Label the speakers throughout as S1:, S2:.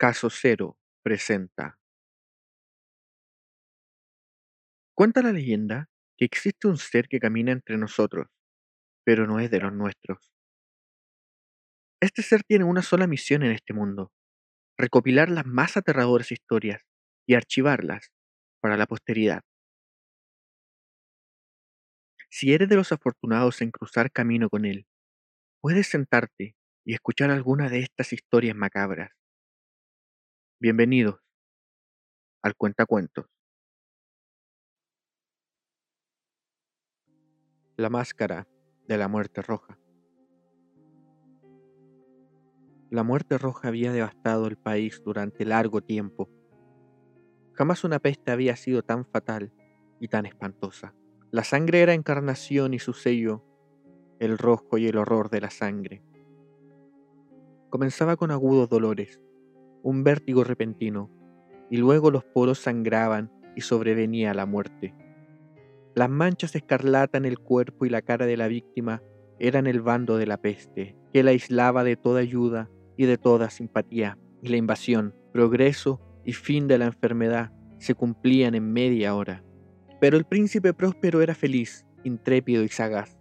S1: Caso Cero presenta. Cuenta la leyenda que existe un ser que camina entre nosotros, pero no es de los nuestros. Este ser tiene una sola misión en este mundo, recopilar las más aterradoras historias y archivarlas para la posteridad. Si eres de los afortunados en cruzar camino con él, puedes sentarte y escuchar alguna de estas historias macabras. Bienvenidos al Cuentacuentos. La máscara de la muerte roja. La muerte roja había devastado el país durante largo tiempo. Jamás una peste había sido tan fatal y tan espantosa. La sangre era encarnación y su sello, el rojo y el horror de la sangre. Comenzaba con agudos dolores, un vértigo repentino, y luego los poros sangraban y sobrevenía la muerte. Las manchas escarlata en el cuerpo y la cara de la víctima eran el bando de la peste, que la aislaba de toda ayuda y de toda simpatía, y la invasión, progreso y fin de la enfermedad se cumplían en media hora. Pero el príncipe próspero era feliz, intrépido y sagaz.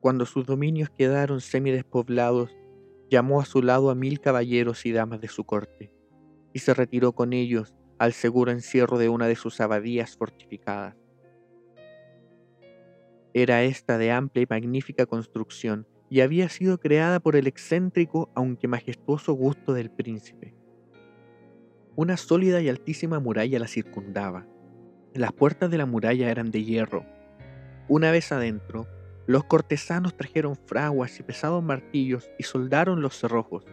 S1: Cuando sus dominios quedaron semidespoblados, llamó a su lado a mil caballeros y damas de su corte, y se retiró con ellos al seguro encierro de una de sus abadías fortificadas. Era esta de amplia y magnífica construcción, y había sido creada por el excéntrico aunque majestuoso gusto del príncipe. Una sólida y altísima muralla la circundaba. Las puertas de la muralla eran de hierro. Una vez adentro, los cortesanos trajeron fraguas y pesados martillos y soldaron los cerrojos.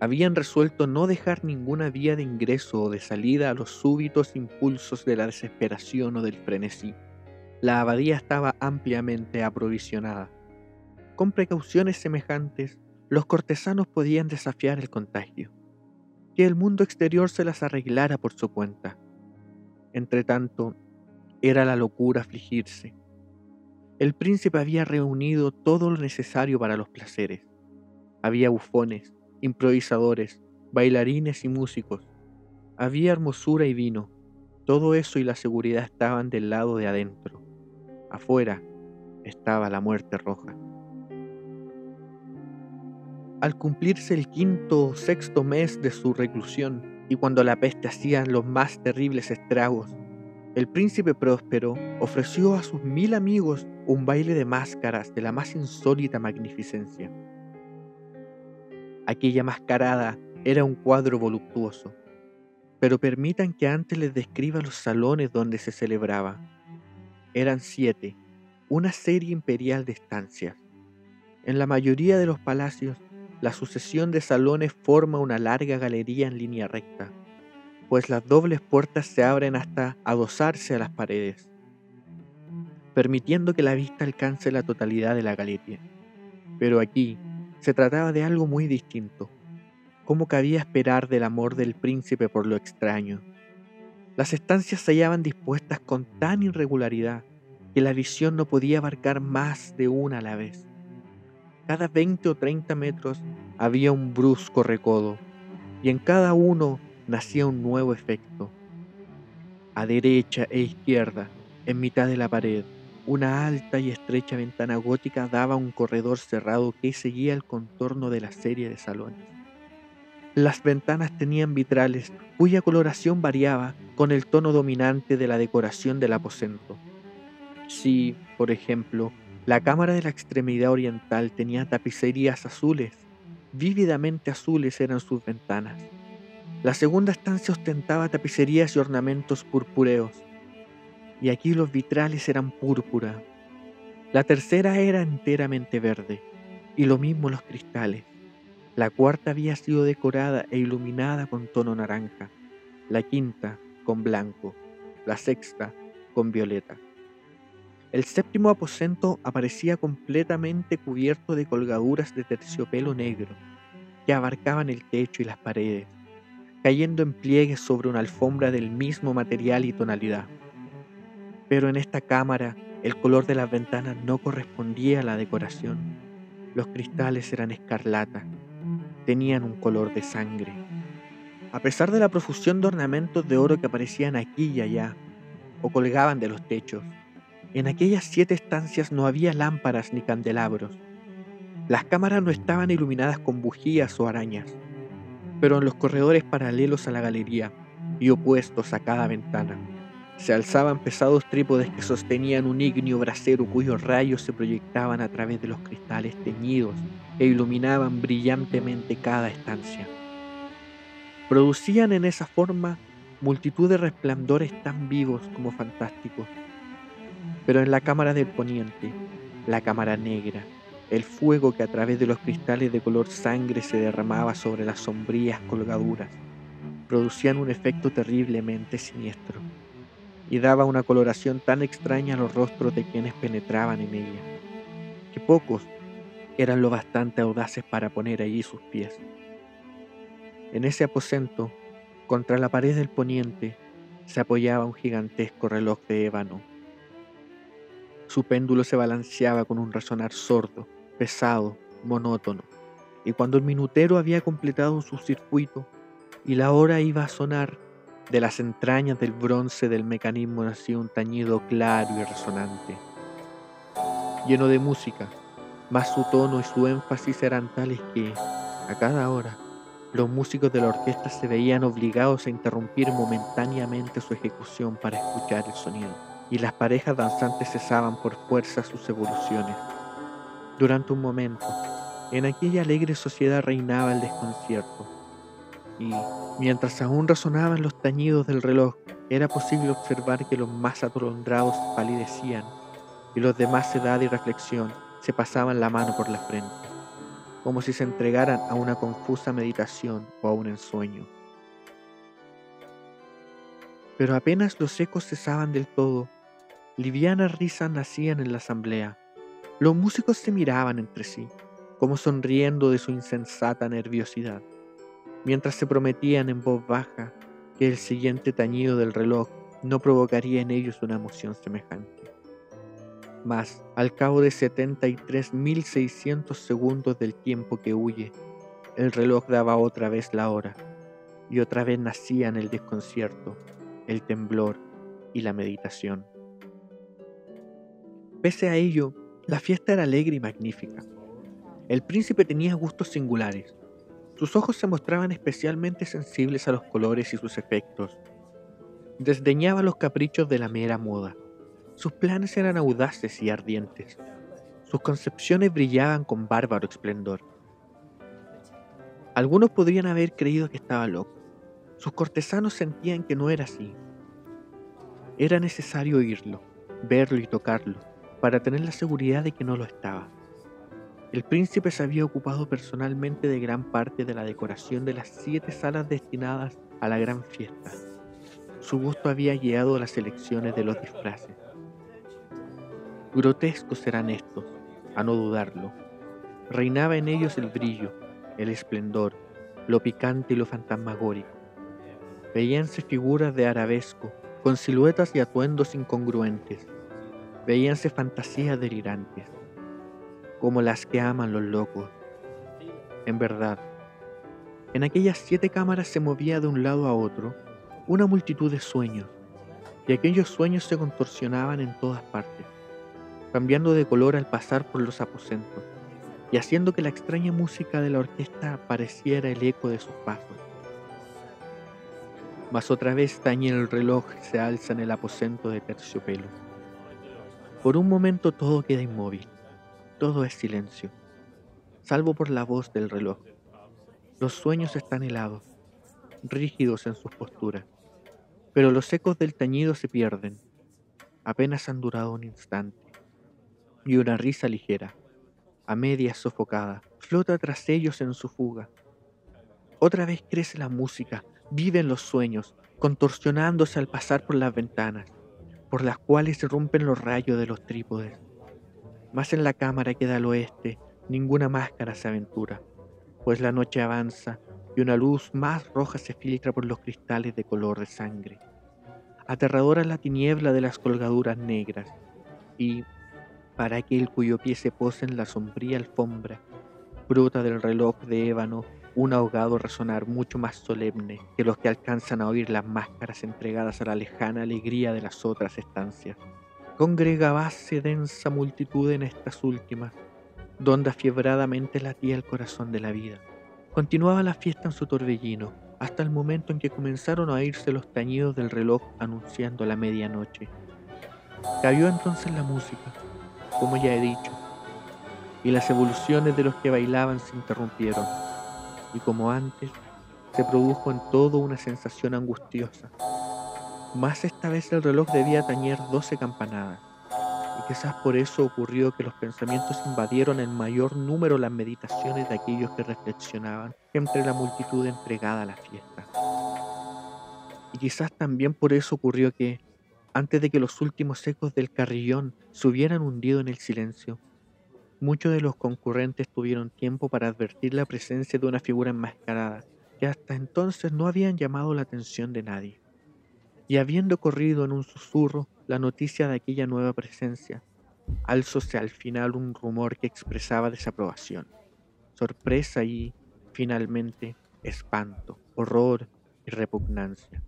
S1: Habían resuelto no dejar ninguna vía de ingreso o de salida a los súbitos impulsos de la desesperación o del frenesí. La abadía estaba ampliamente aprovisionada. Con precauciones semejantes, los cortesanos podían desafiar el contagio. Que el mundo exterior se las arreglara por su cuenta. Entretanto, era la locura afligirse el príncipe había reunido todo lo necesario para los placeres. Había bufones, improvisadores, bailarines y músicos. Había hermosura y vino. Todo eso y la seguridad estaban del lado de adentro. Afuera estaba la muerte roja. Al cumplirse el quinto o sexto mes de su reclusión y cuando la peste hacía los más terribles estragos, el príncipe próspero ofreció a sus mil amigos un baile de máscaras de la más insólita magnificencia. Aquella mascarada era un cuadro voluptuoso, pero permitan que antes les describa los salones donde se celebraba. Eran siete, una serie imperial de estancias. En la mayoría de los palacios, la sucesión de salones forma una larga galería en línea recta pues las dobles puertas se abren hasta adosarse a las paredes, permitiendo que la vista alcance la totalidad de la galería. Pero aquí se trataba de algo muy distinto. ¿Cómo cabía esperar del amor del príncipe por lo extraño? Las estancias se hallaban dispuestas con tan irregularidad que la visión no podía abarcar más de una a la vez. Cada 20 o 30 metros había un brusco recodo, y en cada uno nacía un nuevo efecto. A derecha e izquierda, en mitad de la pared, una alta y estrecha ventana gótica daba un corredor cerrado que seguía el contorno de la serie de salones. Las ventanas tenían vitrales cuya coloración variaba con el tono dominante de la decoración del aposento. Si, por ejemplo, la cámara de la extremidad oriental tenía tapicerías azules, vívidamente azules eran sus ventanas. La segunda estancia ostentaba tapicerías y ornamentos purpúreos, y aquí los vitrales eran púrpura. La tercera era enteramente verde, y lo mismo los cristales. La cuarta había sido decorada e iluminada con tono naranja, la quinta con blanco, la sexta con violeta. El séptimo aposento aparecía completamente cubierto de colgaduras de terciopelo negro que abarcaban el techo y las paredes cayendo en pliegues sobre una alfombra del mismo material y tonalidad. Pero en esta cámara el color de las ventanas no correspondía a la decoración. Los cristales eran escarlata, tenían un color de sangre. A pesar de la profusión de ornamentos de oro que aparecían aquí y allá, o colgaban de los techos, en aquellas siete estancias no había lámparas ni candelabros. Las cámaras no estaban iluminadas con bujías o arañas, pero en los corredores paralelos a la galería y opuestos a cada ventana, se alzaban pesados trípodes que sostenían un ignio brasero cuyos rayos se proyectaban a través de los cristales teñidos e iluminaban brillantemente cada estancia. Producían en esa forma multitud de resplandores tan vivos como fantásticos. Pero en la cámara del poniente, la cámara negra, el fuego que a través de los cristales de color sangre se derramaba sobre las sombrías colgaduras, producían un efecto terriblemente siniestro y daba una coloración tan extraña a los rostros de quienes penetraban en ella, que pocos eran lo bastante audaces para poner allí sus pies. En ese aposento, contra la pared del poniente, se apoyaba un gigantesco reloj de ébano. Su péndulo se balanceaba con un resonar sordo, pesado, monótono, y cuando el minutero había completado su circuito y la hora iba a sonar, de las entrañas del bronce del mecanismo nació un tañido claro y resonante, lleno de música, mas su tono y su énfasis eran tales que, a cada hora, los músicos de la orquesta se veían obligados a interrumpir momentáneamente su ejecución para escuchar el sonido, y las parejas danzantes cesaban por fuerza sus evoluciones. Durante un momento, en aquella alegre sociedad reinaba el desconcierto, y mientras aún resonaban los tañidos del reloj, era posible observar que los más atolondrados palidecían y los de más edad y reflexión se pasaban la mano por la frente, como si se entregaran a una confusa meditación o a un ensueño. Pero apenas los ecos cesaban del todo, livianas risas nacían en la asamblea. Los músicos se miraban entre sí, como sonriendo de su insensata nerviosidad mientras se prometían en voz baja que el siguiente tañido del reloj no provocaría en ellos una emoción semejante. Mas, al cabo de 73.600 segundos del tiempo que huye, el reloj daba otra vez la hora, y otra vez nacían el desconcierto, el temblor y la meditación. Pese a ello, la fiesta era alegre y magnífica. El príncipe tenía gustos singulares, sus ojos se mostraban especialmente sensibles a los colores y sus efectos. Desdeñaba los caprichos de la mera moda. Sus planes eran audaces y ardientes. Sus concepciones brillaban con bárbaro esplendor. Algunos podrían haber creído que estaba loco. Sus cortesanos sentían que no era así. Era necesario oírlo, verlo y tocarlo, para tener la seguridad de que no lo estaba. El príncipe se había ocupado personalmente de gran parte de la decoración de las siete salas destinadas a la gran fiesta. Su gusto había guiado las elecciones de los disfraces. Grotescos eran estos, a no dudarlo. Reinaba en ellos el brillo, el esplendor, lo picante y lo fantasmagórico. Veíanse figuras de arabesco, con siluetas y atuendos incongruentes. Veíanse fantasías delirantes como las que aman los locos. En verdad, en aquellas siete cámaras se movía de un lado a otro una multitud de sueños, y aquellos sueños se contorsionaban en todas partes, cambiando de color al pasar por los aposentos, y haciendo que la extraña música de la orquesta pareciera el eco de sus pasos. Mas otra vez tañe el reloj se alza en el aposento de terciopelo. Por un momento todo queda inmóvil todo es silencio, salvo por la voz del reloj. Los sueños están helados, rígidos en sus posturas, pero los ecos del tañido se pierden. Apenas han durado un instante, y una risa ligera, a media sofocada, flota tras ellos en su fuga. Otra vez crece la música, viven los sueños, contorsionándose al pasar por las ventanas, por las cuales se rompen los rayos de los trípodes más en la cámara que da al oeste, ninguna máscara se aventura, pues la noche avanza y una luz más roja se filtra por los cristales de color de sangre. Aterradora la tiniebla de las colgaduras negras, y, para aquel cuyo pie se posa en la sombría alfombra, bruta del reloj de ébano un ahogado resonar mucho más solemne que los que alcanzan a oír las máscaras entregadas a la lejana alegría de las otras estancias. Congregabase densa multitud en estas últimas, donde afiebradamente latía el corazón de la vida. Continuaba la fiesta en su torbellino, hasta el momento en que comenzaron a oírse los tañidos del reloj anunciando la medianoche. Cayó entonces la música, como ya he dicho, y las evoluciones de los que bailaban se interrumpieron y como antes, se produjo en todo una sensación angustiosa. Más esta vez el reloj debía tañer doce campanadas, y quizás por eso ocurrió que los pensamientos invadieron en mayor número las meditaciones de aquellos que reflexionaban entre la multitud entregada a la fiesta. Y quizás también por eso ocurrió que, antes de que los últimos ecos del carrillón se hubieran hundido en el silencio, Muchos de los concurrentes tuvieron tiempo para advertir la presencia de una figura enmascarada que hasta entonces no habían llamado la atención de nadie. Y habiendo corrido en un susurro la noticia de aquella nueva presencia, alzóse al final un rumor que expresaba desaprobación, sorpresa y, finalmente, espanto, horror y repugnancia.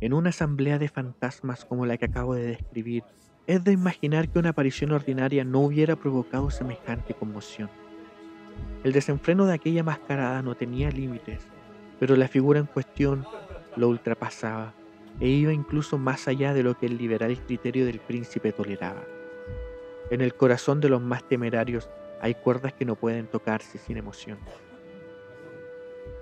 S1: En una asamblea de fantasmas como la que acabo de describir, es de imaginar que una aparición ordinaria no hubiera provocado semejante conmoción. El desenfreno de aquella mascarada no tenía límites, pero la figura en cuestión lo ultrapasaba e iba incluso más allá de lo que el liberal criterio del príncipe toleraba. En el corazón de los más temerarios hay cuerdas que no pueden tocarse sin emoción.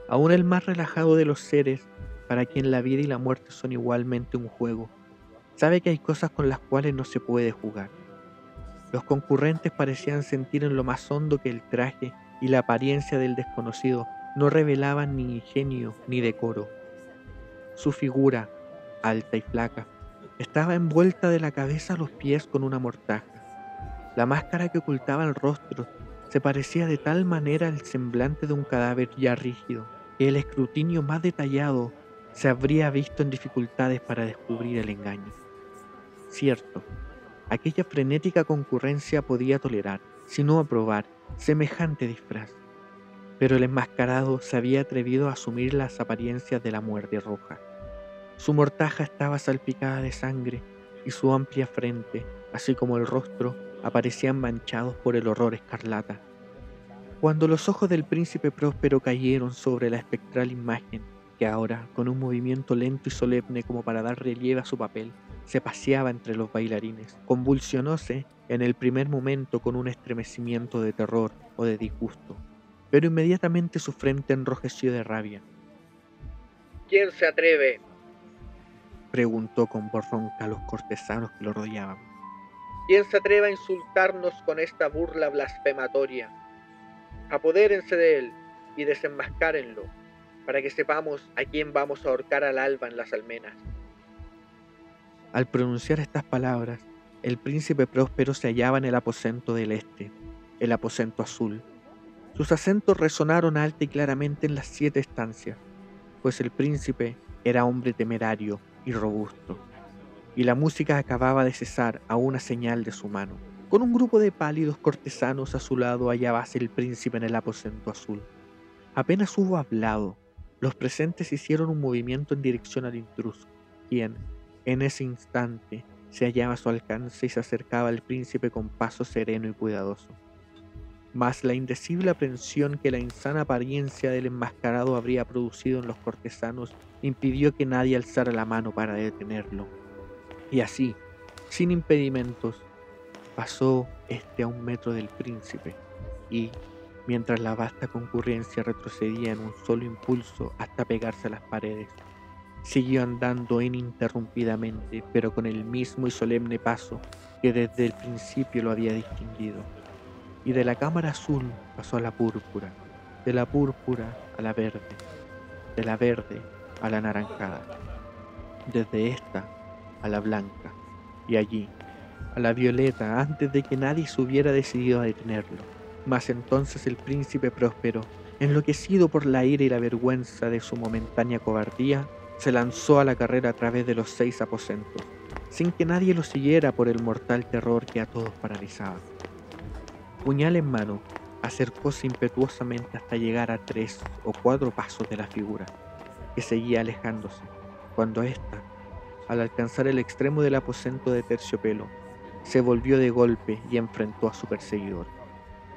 S1: Aún el más relajado de los seres, para quien la vida y la muerte son igualmente un juego, Sabe que hay cosas con las cuales no se puede jugar. Los concurrentes parecían sentir en lo más hondo que el traje y la apariencia del desconocido no revelaban ni ingenio ni decoro. Su figura, alta y flaca, estaba envuelta de la cabeza a los pies con una mortaja. La máscara que ocultaba el rostro se parecía de tal manera al semblante de un cadáver ya rígido que el escrutinio más detallado se habría visto en dificultades para descubrir el engaño. Cierto, aquella frenética concurrencia podía tolerar, si no aprobar, semejante disfraz. Pero el enmascarado se había atrevido a asumir las apariencias de la muerte roja. Su mortaja estaba salpicada de sangre y su amplia frente, así como el rostro, aparecían manchados por el horror escarlata. Cuando los ojos del príncipe próspero cayeron sobre la espectral imagen, que ahora, con un movimiento lento y solemne como para dar relieve a su papel, se paseaba entre los bailarines. Convulsionóse en el primer momento con un estremecimiento de terror o de disgusto, pero inmediatamente su frente enrojeció de rabia.
S2: ¿Quién se atreve?
S1: preguntó con voz ronca a los cortesanos que lo rodeaban.
S2: ¿Quién se atreve a insultarnos con esta burla blasfematoria? Apodérense de él y desenmascárenlo, para que sepamos a quién vamos a ahorcar al alba en las almenas.
S1: Al pronunciar estas palabras, el príncipe próspero se hallaba en el aposento del este, el aposento azul. Sus acentos resonaron alta y claramente en las siete estancias, pues el príncipe era hombre temerario y robusto, y la música acababa de cesar a una señal de su mano. Con un grupo de pálidos cortesanos a su lado hallábase el príncipe en el aposento azul. Apenas hubo hablado, los presentes hicieron un movimiento en dirección al intruso, quien, en ese instante se hallaba a su alcance y se acercaba al príncipe con paso sereno y cuidadoso. Mas la indecible aprensión que la insana apariencia del enmascarado habría producido en los cortesanos impidió que nadie alzara la mano para detenerlo. Y así, sin impedimentos, pasó este a un metro del príncipe y, mientras la vasta concurrencia retrocedía en un solo impulso hasta pegarse a las paredes, Siguió andando ininterrumpidamente, pero con el mismo y solemne paso que desde el principio lo había distinguido. Y de la cámara azul pasó a la púrpura, de la púrpura a la verde, de la verde a la naranjada, desde esta a la blanca, y allí a la violeta antes de que nadie se hubiera decidido a detenerlo. Mas entonces el príncipe próspero, enloquecido por la ira y la vergüenza de su momentánea cobardía, se lanzó a la carrera a través de los seis aposentos, sin que nadie lo siguiera por el mortal terror que a todos paralizaba. Puñal en mano, acercóse impetuosamente hasta llegar a tres o cuatro pasos de la figura, que seguía alejándose, cuando ésta, al alcanzar el extremo del aposento de terciopelo, se volvió de golpe y enfrentó a su perseguidor.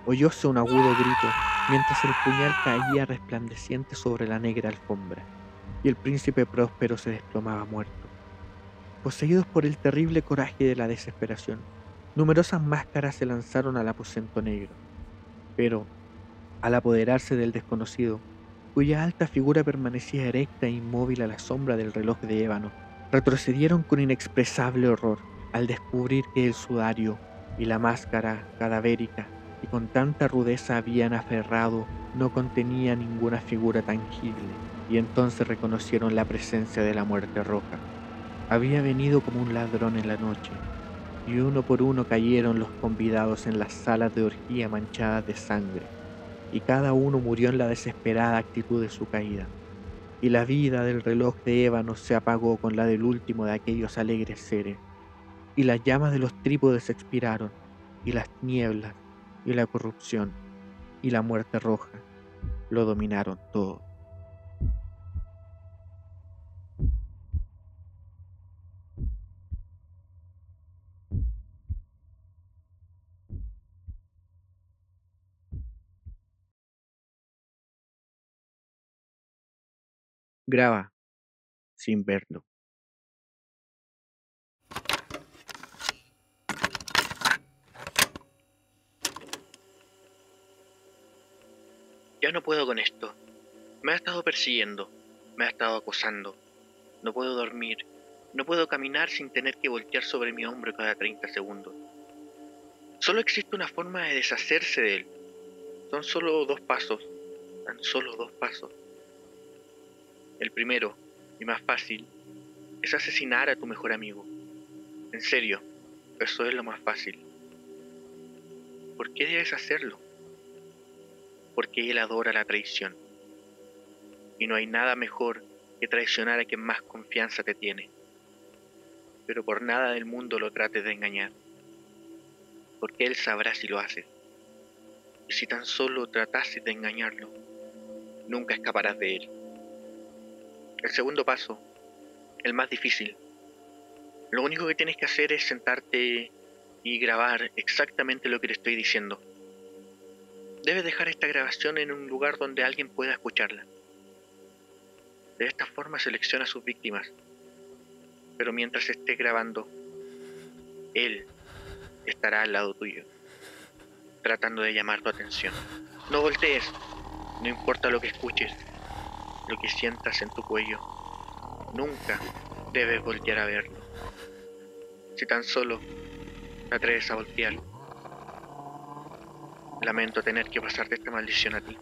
S1: Oyóse un agudo grito mientras el puñal caía resplandeciente sobre la negra alfombra, y el príncipe próspero se desplomaba muerto. Poseídos por el terrible coraje de la desesperación, numerosas máscaras se lanzaron al aposento negro, pero, al apoderarse del desconocido, cuya alta figura permanecía erecta e inmóvil a la sombra del reloj de ébano, retrocedieron con inexpresable horror al descubrir que el sudario y la máscara cadavérica que con tanta rudeza habían aferrado no contenía ninguna figura tangible, y entonces reconocieron la presencia de la muerte roja. Había venido como un ladrón en la noche, y uno por uno cayeron los convidados en las salas de orgía manchadas de sangre, y cada uno murió en la desesperada actitud de su caída. Y la vida del reloj de ébano se apagó con la del último de aquellos alegres seres, y las llamas de los trípodes expiraron, y las nieblas, y la corrupción, y la muerte roja lo dominaron todo. Graba sin verlo.
S2: Ya no puedo con esto. Me ha estado persiguiendo, me ha estado acosando. No puedo dormir, no puedo caminar sin tener que voltear sobre mi hombro cada 30 segundos. Solo existe una forma de deshacerse de él. Son solo dos pasos, tan solo dos pasos. El primero, y más fácil, es asesinar a tu mejor amigo. En serio, eso es lo más fácil. ¿Por qué debes hacerlo? Porque él adora la traición. Y no hay nada mejor que traicionar a quien más confianza te tiene. Pero por nada del mundo lo trates de engañar. Porque él sabrá si lo haces. Y si tan solo tratases de engañarlo, nunca escaparás de él. El segundo paso, el más difícil. Lo único que tienes que hacer es sentarte y grabar exactamente lo que te estoy diciendo. Debes dejar esta grabación en un lugar donde alguien pueda escucharla. De esta forma selecciona a sus víctimas. Pero mientras esté grabando, él estará al lado tuyo, tratando de llamar tu atención. No voltees, no importa lo que escuches, lo que sientas en tu cuello. Nunca debes voltear a verlo. Si tan solo te atreves a voltear, lamento tener que pasarte esta maldición a ti,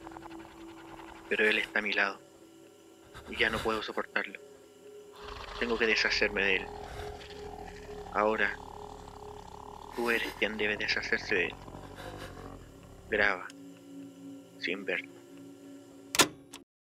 S2: pero él está a mi lado y ya no puedo soportarlo. Tengo que deshacerme de él. Ahora, tú eres quien debe deshacerse de él. Graba, sin verlo.